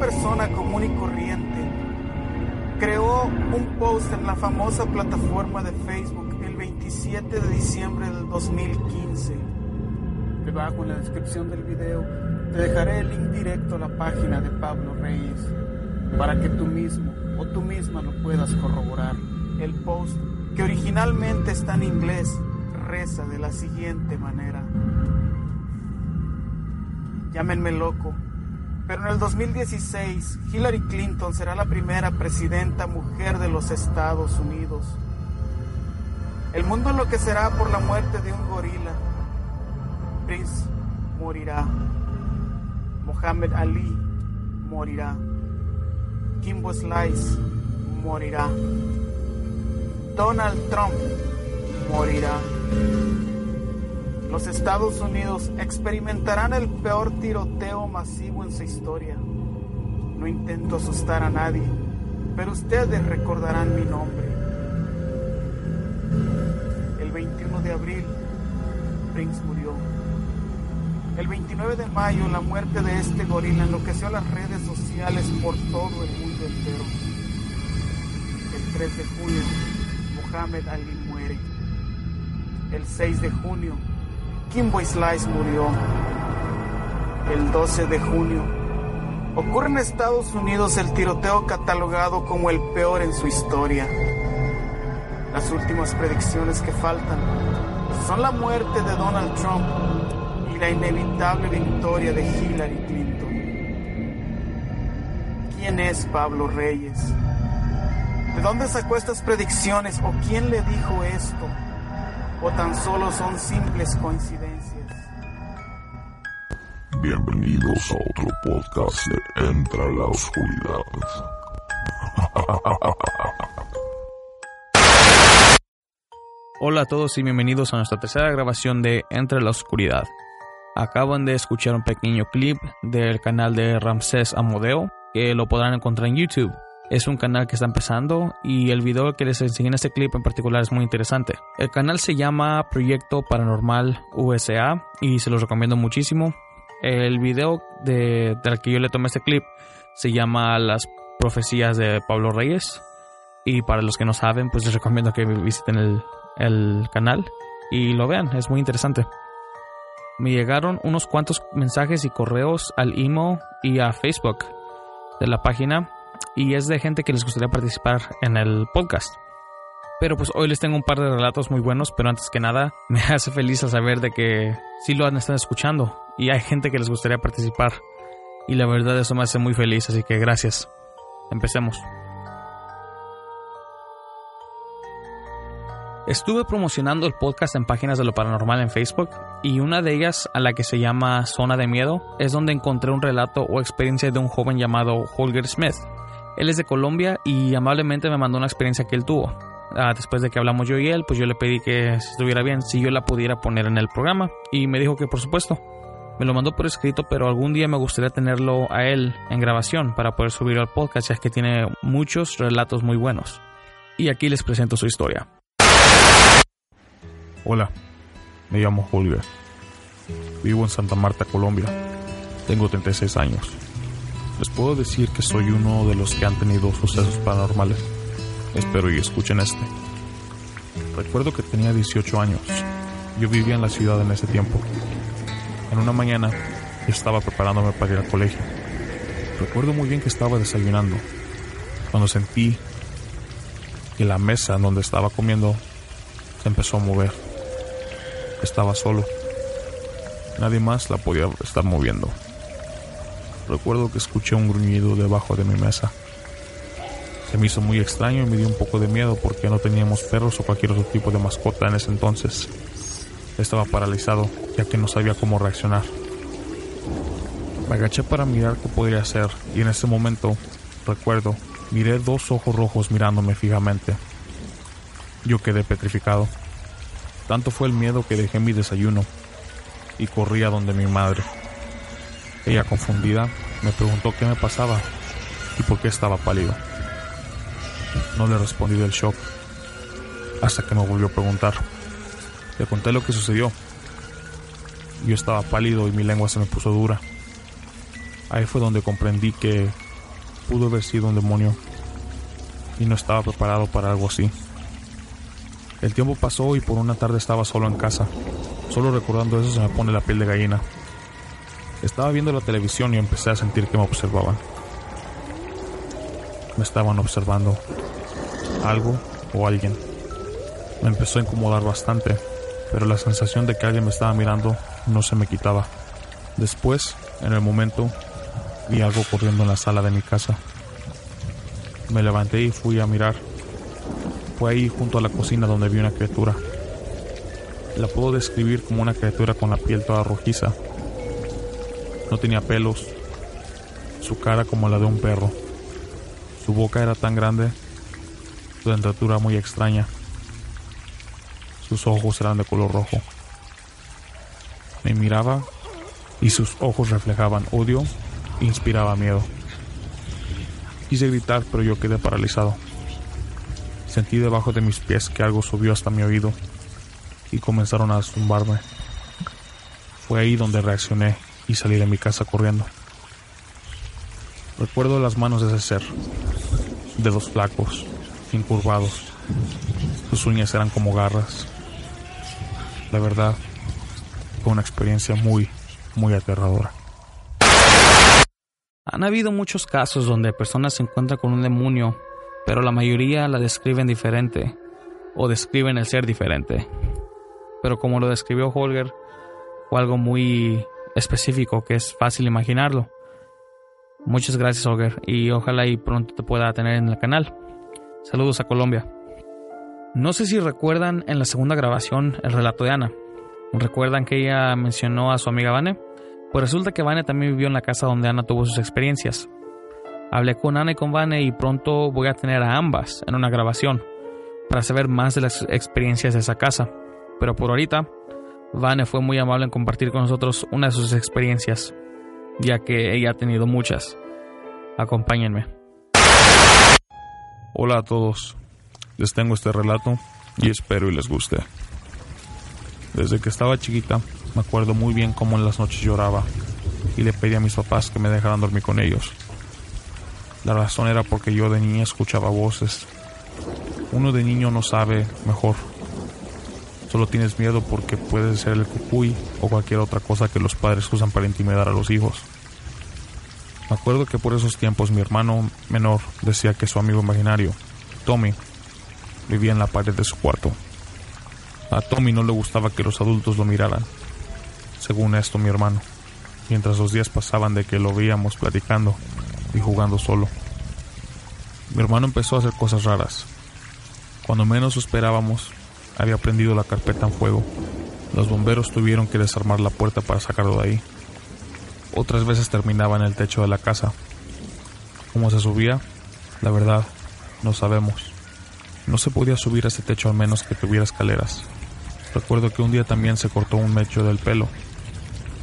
Persona común y corriente, creó un post en la famosa plataforma de Facebook el 27 de diciembre del 2015. Debajo en la descripción del video te dejaré el link directo a la página de Pablo Reyes para que tú mismo o tú misma lo puedas corroborar. El post, que originalmente está en inglés, reza de la siguiente manera. Llámenme loco, pero en el 2016 Hillary Clinton será la primera presidenta mujer de los Estados Unidos. El mundo enloquecerá por la muerte de un gorila. Prince morirá. Muhammad Ali morirá. Kimbo Slice morirá. Donald Trump morirá. Los Estados Unidos experimentarán el peor tiroteo masivo en su historia. No intento asustar a nadie, pero ustedes recordarán mi nombre. El 21 de abril, Prince murió. El 29 de mayo, la muerte de este gorila enloqueció las redes sociales por todo el mundo entero. El 3 de junio, Mohamed Ali muere. El 6 de junio, Kimbo Slice murió. El 12 de junio, ocurre en Estados Unidos el tiroteo catalogado como el peor en su historia. Las últimas predicciones que faltan son la muerte de Donald Trump y la inevitable victoria de Hillary Clinton. ¿Quién es Pablo Reyes? ¿De dónde sacó estas predicciones o quién le dijo esto? ¿O tan solo son simples coincidencias? Bienvenidos a otro podcast de Entra la Oscuridad. Hola a todos y bienvenidos a nuestra tercera grabación de Entre la Oscuridad. Acaban de escuchar un pequeño clip del canal de Ramsés Amodeo, que lo podrán encontrar en YouTube. Es un canal que está empezando y el video que les enseñé en este clip en particular es muy interesante. El canal se llama Proyecto Paranormal USA y se los recomiendo muchísimo. El video de, del que yo le tomé este clip se llama Las profecías de Pablo Reyes. Y para los que no saben, pues les recomiendo que visiten el, el canal y lo vean, es muy interesante. Me llegaron unos cuantos mensajes y correos al email y a Facebook de la página y es de gente que les gustaría participar en el podcast. Pero pues hoy les tengo un par de relatos muy buenos, pero antes que nada me hace feliz al saber de que sí lo han estado escuchando y hay gente que les gustaría participar. Y la verdad eso me hace muy feliz, así que gracias. Empecemos. Estuve promocionando el podcast en páginas de lo paranormal en Facebook y una de ellas, a la que se llama Zona de Miedo, es donde encontré un relato o experiencia de un joven llamado Holger Smith. Él es de Colombia y amablemente me mandó una experiencia que él tuvo. Ah, después de que hablamos yo y él, pues yo le pedí que estuviera bien, si yo la pudiera poner en el programa y me dijo que por supuesto. Me lo mandó por escrito, pero algún día me gustaría tenerlo a él en grabación para poder subirlo al podcast, ya que tiene muchos relatos muy buenos. Y aquí les presento su historia. Hola, me llamo Holger. Vivo en Santa Marta, Colombia. Tengo 36 años. Les puedo decir que soy uno de los que han tenido sucesos paranormales. Espero y escuchen este. Recuerdo que tenía 18 años. Yo vivía en la ciudad en ese tiempo. En una mañana estaba preparándome para ir al colegio. Recuerdo muy bien que estaba desayunando cuando sentí que la mesa donde estaba comiendo se empezó a mover. Estaba solo. Nadie más la podía estar moviendo. Recuerdo que escuché un gruñido debajo de mi mesa. Se me hizo muy extraño y me dio un poco de miedo porque no teníamos perros o cualquier otro tipo de mascota en ese entonces. Estaba paralizado, ya que no sabía cómo reaccionar. Me agaché para mirar qué podría hacer y en ese momento, recuerdo, miré dos ojos rojos mirándome fijamente. Yo quedé petrificado. Tanto fue el miedo que dejé mi desayuno y corrí a donde mi madre. Ella, confundida, me preguntó qué me pasaba y por qué estaba pálido. No le respondí del shock, hasta que me volvió a preguntar. Le conté lo que sucedió. Yo estaba pálido y mi lengua se me puso dura. Ahí fue donde comprendí que pudo haber sido un demonio y no estaba preparado para algo así. El tiempo pasó y por una tarde estaba solo en casa. Solo recordando eso se me pone la piel de gallina. Estaba viendo la televisión y empecé a sentir que me observaban. Me estaban observando. Algo o alguien. Me empezó a incomodar bastante, pero la sensación de que alguien me estaba mirando no se me quitaba. Después, en el momento, vi algo corriendo en la sala de mi casa. Me levanté y fui a mirar. Fue ahí junto a la cocina donde vi una criatura. La puedo describir como una criatura con la piel toda rojiza. No tenía pelos. Su cara como la de un perro. Su boca era tan grande. Su dentatura muy extraña. Sus ojos eran de color rojo. Me miraba y sus ojos reflejaban odio e inspiraba miedo. Quise gritar, pero yo quedé paralizado. Sentí debajo de mis pies que algo subió hasta mi oído y comenzaron a zumbarme. Fue ahí donde reaccioné y salí de mi casa corriendo. Recuerdo las manos de ese ser, dedos flacos, incurvados. Sus uñas eran como garras. La verdad, fue una experiencia muy, muy aterradora. Han habido muchos casos donde personas se encuentran con un demonio, pero la mayoría la describen diferente o describen el ser diferente. Pero como lo describió Holger, fue algo muy específico que es fácil imaginarlo. Muchas gracias Holger y ojalá y pronto te pueda tener en el canal. Saludos a Colombia. No sé si recuerdan en la segunda grabación el relato de Ana. ¿Recuerdan que ella mencionó a su amiga Vane? Pues resulta que Vane también vivió en la casa donde Ana tuvo sus experiencias. Hablé con Ana y con Vane y pronto voy a tener a ambas en una grabación para saber más de las experiencias de esa casa. Pero por ahorita, Vane fue muy amable en compartir con nosotros una de sus experiencias, ya que ella ha tenido muchas. Acompáñenme. Hola a todos, les tengo este relato y espero y les guste. Desde que estaba chiquita, me acuerdo muy bien cómo en las noches lloraba y le pedí a mis papás que me dejaran dormir con ellos. La razón era porque yo de niña escuchaba voces. Uno de niño no sabe mejor. Solo tienes miedo porque puede ser el cucuy o cualquier otra cosa que los padres usan para intimidar a los hijos. Me acuerdo que por esos tiempos mi hermano menor decía que su amigo imaginario, Tommy, vivía en la pared de su cuarto. A Tommy no le gustaba que los adultos lo miraran, según esto mi hermano, mientras los días pasaban de que lo veíamos platicando y jugando solo. Mi hermano empezó a hacer cosas raras. Cuando menos esperábamos, había prendido la carpeta en fuego. Los bomberos tuvieron que desarmar la puerta para sacarlo de ahí. Otras veces terminaba en el techo de la casa. ¿Cómo se subía? La verdad, no sabemos. No se podía subir a ese techo al menos que tuviera escaleras. Recuerdo que un día también se cortó un mecho del pelo.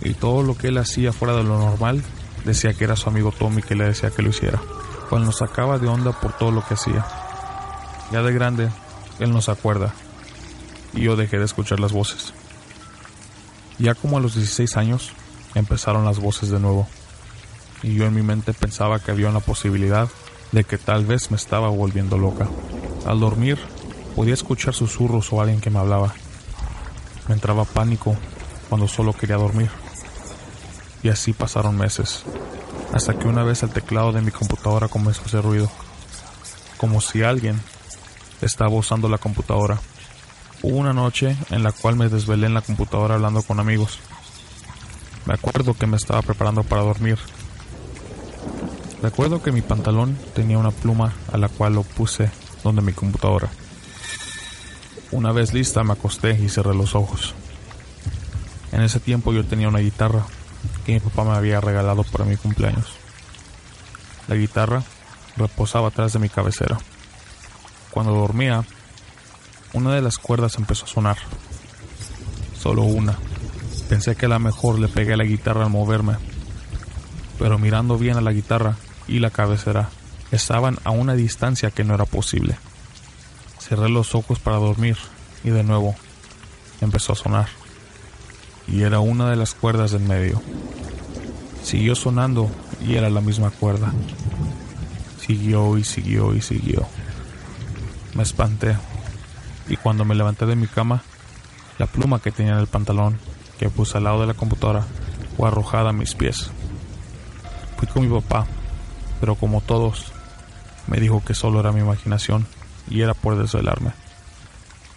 Y todo lo que él hacía fuera de lo normal, decía que era su amigo Tommy que le decía que lo hiciera. Cuando nos sacaba de onda por todo lo que hacía. Ya de grande, él nos acuerda. Y yo dejé de escuchar las voces. Ya como a los 16 años, empezaron las voces de nuevo. Y yo en mi mente pensaba que había una posibilidad de que tal vez me estaba volviendo loca. Al dormir, podía escuchar susurros o alguien que me hablaba. Me entraba pánico cuando solo quería dormir. Y así pasaron meses, hasta que una vez el teclado de mi computadora comenzó a hacer ruido, como si alguien estaba usando la computadora. Hubo una noche en la cual me desvelé en la computadora hablando con amigos. Me acuerdo que me estaba preparando para dormir. Recuerdo que mi pantalón tenía una pluma a la cual lo puse donde mi computadora. Una vez lista me acosté y cerré los ojos. En ese tiempo yo tenía una guitarra que mi papá me había regalado para mi cumpleaños. La guitarra reposaba atrás de mi cabecera. Cuando dormía, una de las cuerdas empezó a sonar. Solo una. Pensé que a lo mejor le pegué a la guitarra al moverme. Pero mirando bien a la guitarra y la cabecera, estaban a una distancia que no era posible. Cerré los ojos para dormir y de nuevo empezó a sonar. Y era una de las cuerdas del medio. Siguió sonando y era la misma cuerda. Siguió y siguió y siguió. Me espanté y cuando me levanté de mi cama, la pluma que tenía en el pantalón que puse al lado de la computadora fue arrojada a mis pies. Fui con mi papá, pero como todos, me dijo que solo era mi imaginación y era por desvelarme.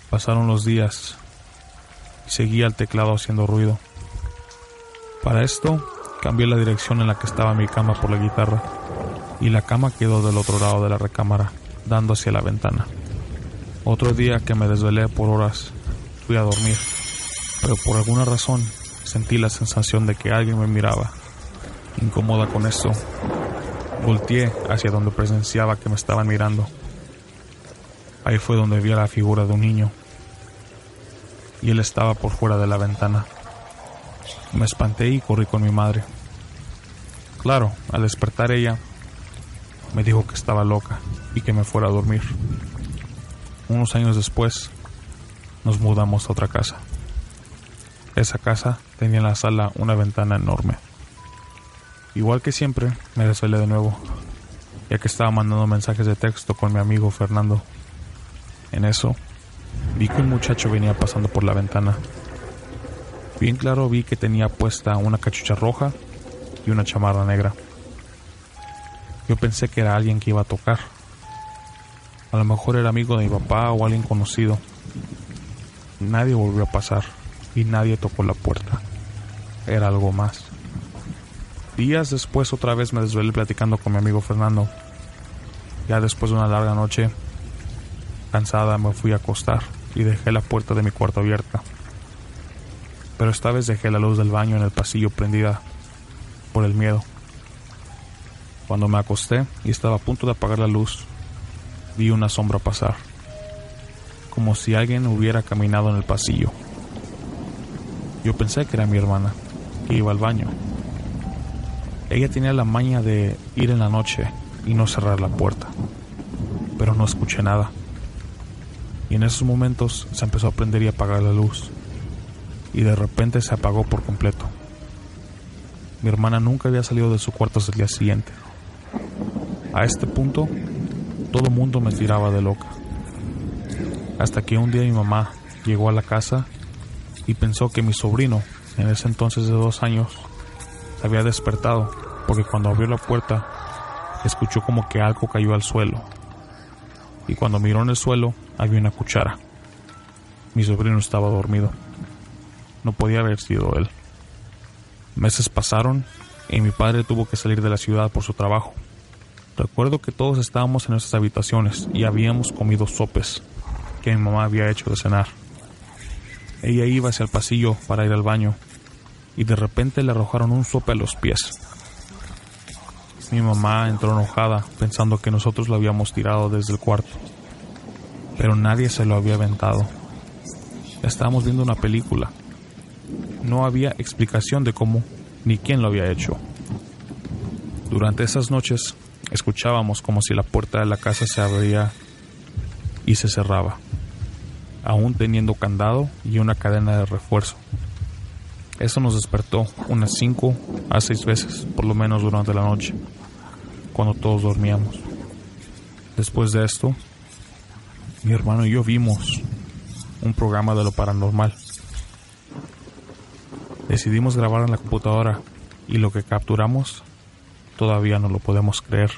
Pasaron los días y seguía el teclado haciendo ruido. Para esto, cambié la dirección en la que estaba mi cama por la guitarra y la cama quedó del otro lado de la recámara, dando hacia la ventana. Otro día que me desvelé por horas, fui a dormir, pero por alguna razón sentí la sensación de que alguien me miraba. Incómoda con esto, volteé hacia donde presenciaba que me estaban mirando. Ahí fue donde vi a la figura de un niño. Y él estaba por fuera de la ventana. Me espanté y corrí con mi madre. Claro, al despertar ella, me dijo que estaba loca y que me fuera a dormir. Unos años después, nos mudamos a otra casa. Esa casa tenía en la sala una ventana enorme. Igual que siempre, me desvelé de nuevo, ya que estaba mandando mensajes de texto con mi amigo Fernando. En eso, vi que un muchacho venía pasando por la ventana. Bien claro vi que tenía puesta una cachucha roja y una chamarra negra. Yo pensé que era alguien que iba a tocar. A lo mejor era amigo de mi papá o alguien conocido. Nadie volvió a pasar y nadie tocó la puerta. Era algo más. Días después otra vez me desvelé platicando con mi amigo Fernando. Ya después de una larga noche, cansada me fui a acostar y dejé la puerta de mi cuarto abierta. Pero esta vez dejé la luz del baño en el pasillo prendida por el miedo. Cuando me acosté y estaba a punto de apagar la luz, vi una sombra pasar, como si alguien hubiera caminado en el pasillo. Yo pensé que era mi hermana, que iba al baño. Ella tenía la maña de ir en la noche y no cerrar la puerta, pero no escuché nada. Y en esos momentos se empezó a prender y apagar la luz, y de repente se apagó por completo. Mi hermana nunca había salido de su cuarto hasta el día siguiente. A este punto, todo el mundo me tiraba de loca. Hasta que un día mi mamá llegó a la casa y pensó que mi sobrino, en ese entonces de dos años, se había despertado porque cuando abrió la puerta escuchó como que algo cayó al suelo. Y cuando miró en el suelo había una cuchara. Mi sobrino estaba dormido. No podía haber sido él. Meses pasaron y mi padre tuvo que salir de la ciudad por su trabajo. Recuerdo que todos estábamos en nuestras habitaciones y habíamos comido sopes que mi mamá había hecho de cenar. Ella iba hacia el pasillo para ir al baño y de repente le arrojaron un sope a los pies. Mi mamá entró enojada pensando que nosotros lo habíamos tirado desde el cuarto, pero nadie se lo había aventado. Estábamos viendo una película. No había explicación de cómo ni quién lo había hecho. Durante esas noches escuchábamos como si la puerta de la casa se abría y se cerraba, aún teniendo candado y una cadena de refuerzo. Eso nos despertó unas cinco a seis veces, por lo menos durante la noche, cuando todos dormíamos. Después de esto, mi hermano y yo vimos un programa de lo paranormal. Decidimos grabar en la computadora y lo que capturamos todavía no lo podemos creer.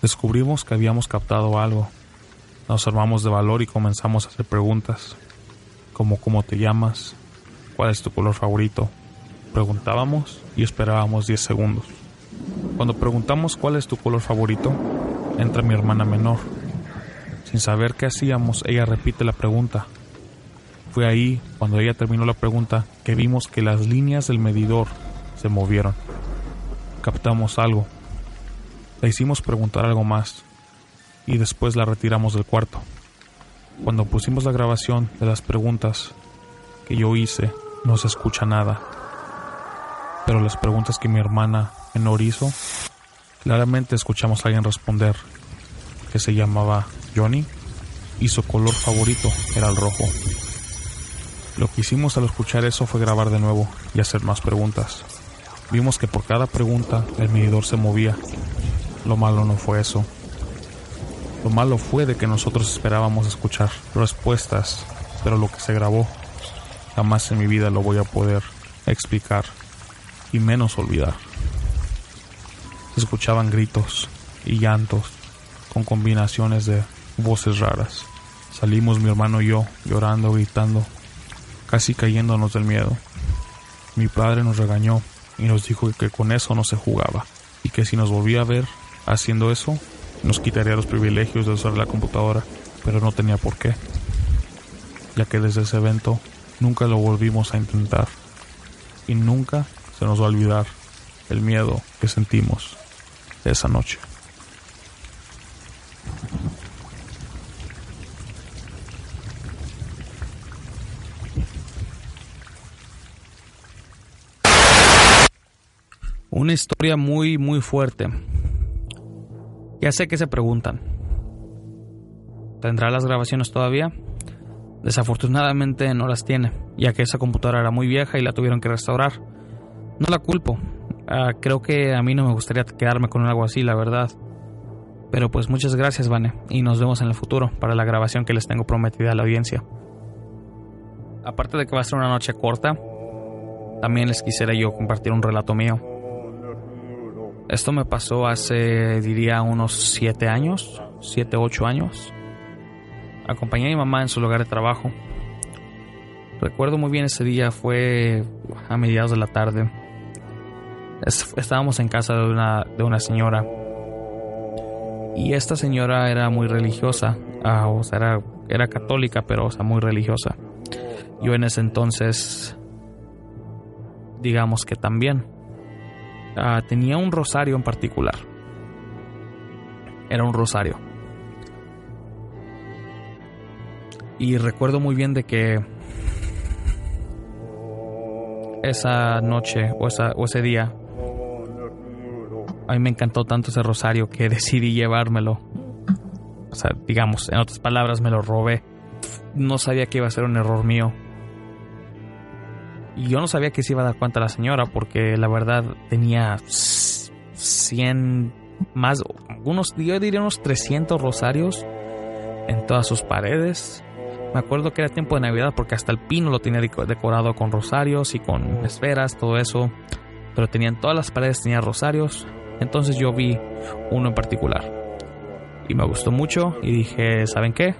Descubrimos que habíamos captado algo. Nos armamos de valor y comenzamos a hacer preguntas, como cómo te llamas, cuál es tu color favorito. Preguntábamos y esperábamos 10 segundos. Cuando preguntamos cuál es tu color favorito, entra mi hermana menor. Sin saber qué hacíamos, ella repite la pregunta. Fue ahí, cuando ella terminó la pregunta, que vimos que las líneas del medidor se movieron. Captamos algo. Le hicimos preguntar algo más y después la retiramos del cuarto. Cuando pusimos la grabación de las preguntas que yo hice, no se escucha nada. Pero las preguntas que mi hermana menor hizo, claramente escuchamos a alguien responder que se llamaba Johnny y su color favorito era el rojo. Lo que hicimos al escuchar eso fue grabar de nuevo y hacer más preguntas. Vimos que por cada pregunta el medidor se movía. Lo malo no fue eso. Lo malo fue de que nosotros esperábamos escuchar respuestas, pero lo que se grabó jamás en mi vida lo voy a poder explicar y menos olvidar. Se escuchaban gritos y llantos con combinaciones de voces raras. Salimos mi hermano y yo llorando, gritando, casi cayéndonos del miedo. Mi padre nos regañó y nos dijo que con eso no se jugaba y que si nos volvía a ver haciendo eso, nos quitaría los privilegios de usar la computadora, pero no tenía por qué, ya que desde ese evento nunca lo volvimos a intentar y nunca se nos va a olvidar el miedo que sentimos esa noche. Una historia muy, muy fuerte. Ya sé que se preguntan. ¿Tendrá las grabaciones todavía? Desafortunadamente no las tiene, ya que esa computadora era muy vieja y la tuvieron que restaurar. No la culpo. Ah, creo que a mí no me gustaría quedarme con algo así, la verdad. Pero pues muchas gracias, Vane, y nos vemos en el futuro para la grabación que les tengo prometida a la audiencia. Aparte de que va a ser una noche corta, también les quisiera yo compartir un relato mío. Esto me pasó hace, diría, unos 7 años, 7, 8 años. Acompañé a mi mamá en su lugar de trabajo. Recuerdo muy bien ese día, fue a mediados de la tarde. Estábamos en casa de una, de una señora. Y esta señora era muy religiosa, ah, o sea, era, era católica, pero o sea, muy religiosa. Yo en ese entonces, digamos que también. Ah, tenía un rosario en particular. Era un rosario. Y recuerdo muy bien de que esa noche o, esa, o ese día a mí me encantó tanto ese rosario que decidí llevármelo. O sea, digamos, en otras palabras, me lo robé. No sabía que iba a ser un error mío. Y yo no sabía que se iba a dar cuenta la señora porque la verdad tenía 100 más, unos, yo diría unos 300 rosarios en todas sus paredes. Me acuerdo que era tiempo de Navidad porque hasta el pino lo tenía decorado con rosarios y con esferas, todo eso. Pero tenían todas las paredes, tenía rosarios. Entonces yo vi uno en particular. Y me gustó mucho y dije, ¿saben qué?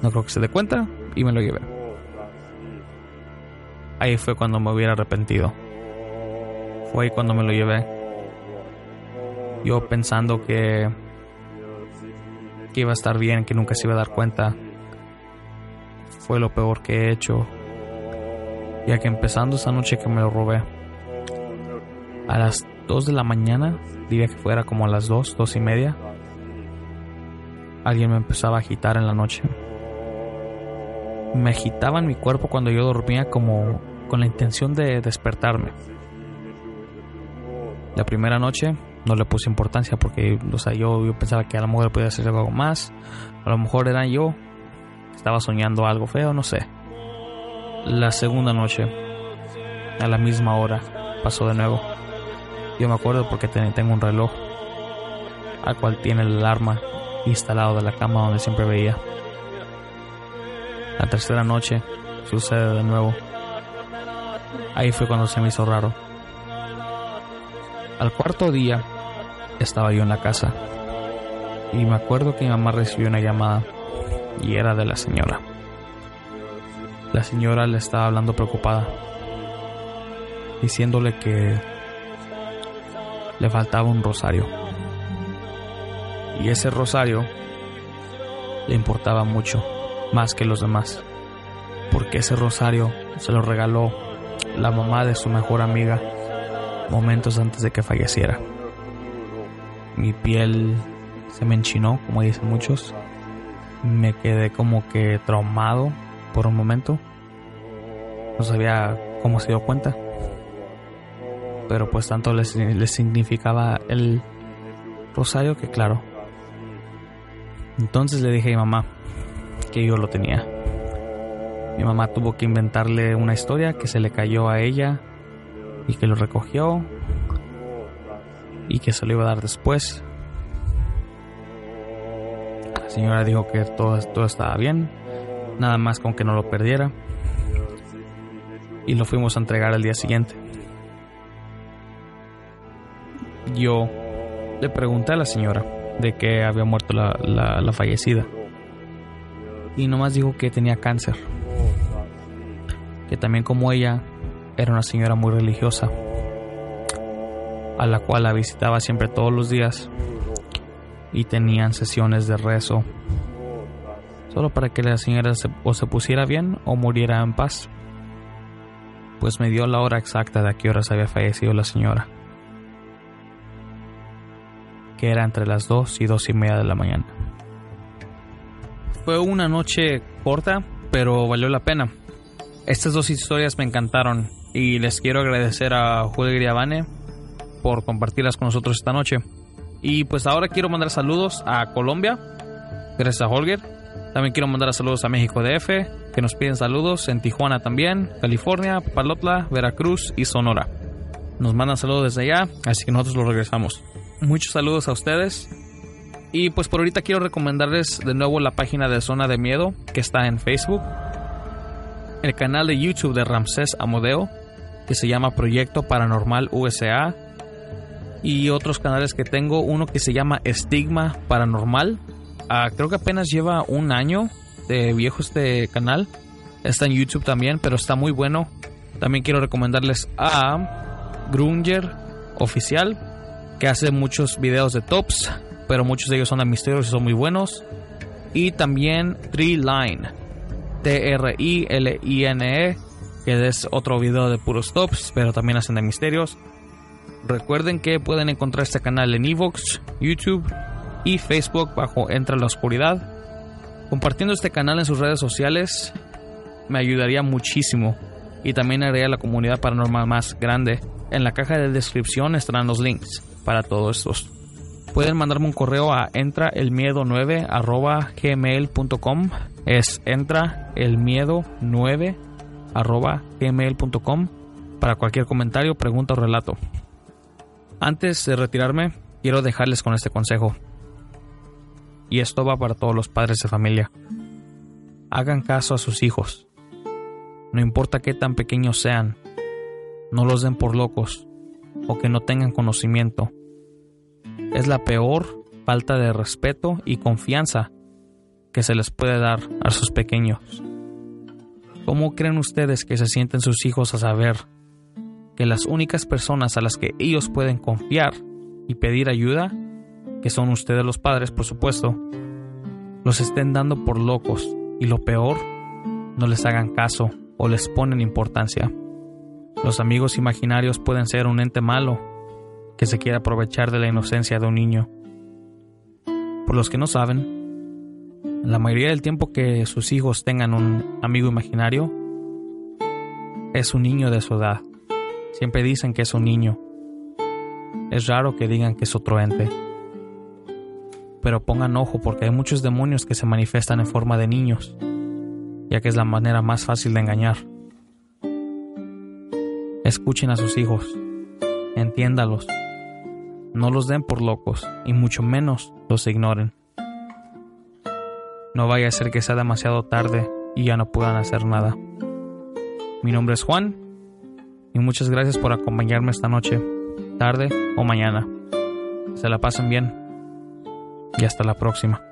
No creo que se dé cuenta y me lo llevé ahí fue cuando me hubiera arrepentido. Fue ahí cuando me lo llevé. Yo pensando que, que iba a estar bien, que nunca se iba a dar cuenta. Fue lo peor que he hecho. Ya que empezando esa noche que me lo robé. A las 2 de la mañana, diría que fuera como a las 2, 2 y media. Alguien me empezaba a agitar en la noche. Me agitaba en mi cuerpo cuando yo dormía como con la intención de despertarme. La primera noche no le puse importancia porque, o sea, yo, yo pensaba que a lo mejor podía hacer algo más. A lo mejor era yo. Estaba soñando algo feo, no sé. La segunda noche, a la misma hora, pasó de nuevo. Yo me acuerdo porque tengo un reloj al cual tiene el alarma instalado de la cama donde siempre veía. La tercera noche sucede de nuevo. Ahí fue cuando se me hizo raro. Al cuarto día estaba yo en la casa y me acuerdo que mi mamá recibió una llamada y era de la señora. La señora le estaba hablando preocupada, diciéndole que le faltaba un rosario. Y ese rosario le importaba mucho, más que los demás. porque ese rosario se lo regaló la mamá de su mejor amiga momentos antes de que falleciera. Mi piel se me enchinó, como dicen muchos. Me quedé como que traumado por un momento. No sabía cómo se dio cuenta. Pero pues tanto le, le significaba el rosario que claro. Entonces le dije a mi mamá que yo lo tenía. Mi mamá tuvo que inventarle una historia que se le cayó a ella y que lo recogió y que se lo iba a dar después. La señora dijo que todo, todo estaba bien, nada más con que no lo perdiera. Y lo fuimos a entregar al día siguiente. Yo le pregunté a la señora de que había muerto la, la fallecida. Y nomás dijo que tenía cáncer. Que también como ella era una señora muy religiosa, a la cual la visitaba siempre todos los días y tenían sesiones de rezo, solo para que la señora se, o se pusiera bien o muriera en paz. Pues me dio la hora exacta de a qué horas había fallecido la señora, que era entre las dos y dos y media de la mañana. Fue una noche corta, pero valió la pena. Estas dos historias me encantaron y les quiero agradecer a Julio Griavane por compartirlas con nosotros esta noche. Y pues ahora quiero mandar saludos a Colombia, gracias a Holger. También quiero mandar saludos a México DF, que nos piden saludos, en Tijuana también, California, Palotla, Veracruz y Sonora. Nos mandan saludos desde allá, así que nosotros los regresamos. Muchos saludos a ustedes. Y pues por ahorita quiero recomendarles de nuevo la página de Zona de Miedo, que está en Facebook. El canal de YouTube de Ramsés Amodeo, que se llama Proyecto Paranormal USA y otros canales que tengo, uno que se llama Estigma Paranormal. Ah, creo que apenas lleva un año de viejo este canal. Está en YouTube también, pero está muy bueno. También quiero recomendarles a Grunger Oficial, que hace muchos videos de tops, pero muchos de ellos son de misterios y son muy buenos. Y también Tree Line, T-R-I-L-I-N-E, que es otro video de puros tops, pero también hacen de misterios. Recuerden que pueden encontrar este canal en Evox, YouTube y Facebook bajo Entra la Oscuridad. Compartiendo este canal en sus redes sociales me ayudaría muchísimo y también haría la comunidad paranormal más grande. En la caja de descripción estarán los links para todos estos. Pueden mandarme un correo a entraelmiedo9 gmail.com. Es entraelmiedo9 gmail.com para cualquier comentario, pregunta o relato. Antes de retirarme, quiero dejarles con este consejo. Y esto va para todos los padres de familia. Hagan caso a sus hijos. No importa qué tan pequeños sean, no los den por locos o que no tengan conocimiento. Es la peor falta de respeto y confianza que se les puede dar a sus pequeños. ¿Cómo creen ustedes que se sienten sus hijos a saber que las únicas personas a las que ellos pueden confiar y pedir ayuda, que son ustedes los padres, por supuesto, los estén dando por locos y lo peor, no les hagan caso o les ponen importancia. Los amigos imaginarios pueden ser un ente malo que se quiere aprovechar de la inocencia de un niño. Por los que no saben, la mayoría del tiempo que sus hijos tengan un amigo imaginario, es un niño de su edad. Siempre dicen que es un niño. Es raro que digan que es otro ente. Pero pongan ojo porque hay muchos demonios que se manifiestan en forma de niños, ya que es la manera más fácil de engañar. Escuchen a sus hijos, entiéndalos, no los den por locos y mucho menos los ignoren. No vaya a ser que sea demasiado tarde y ya no puedan hacer nada. Mi nombre es Juan y muchas gracias por acompañarme esta noche, tarde o mañana. Se la pasen bien y hasta la próxima.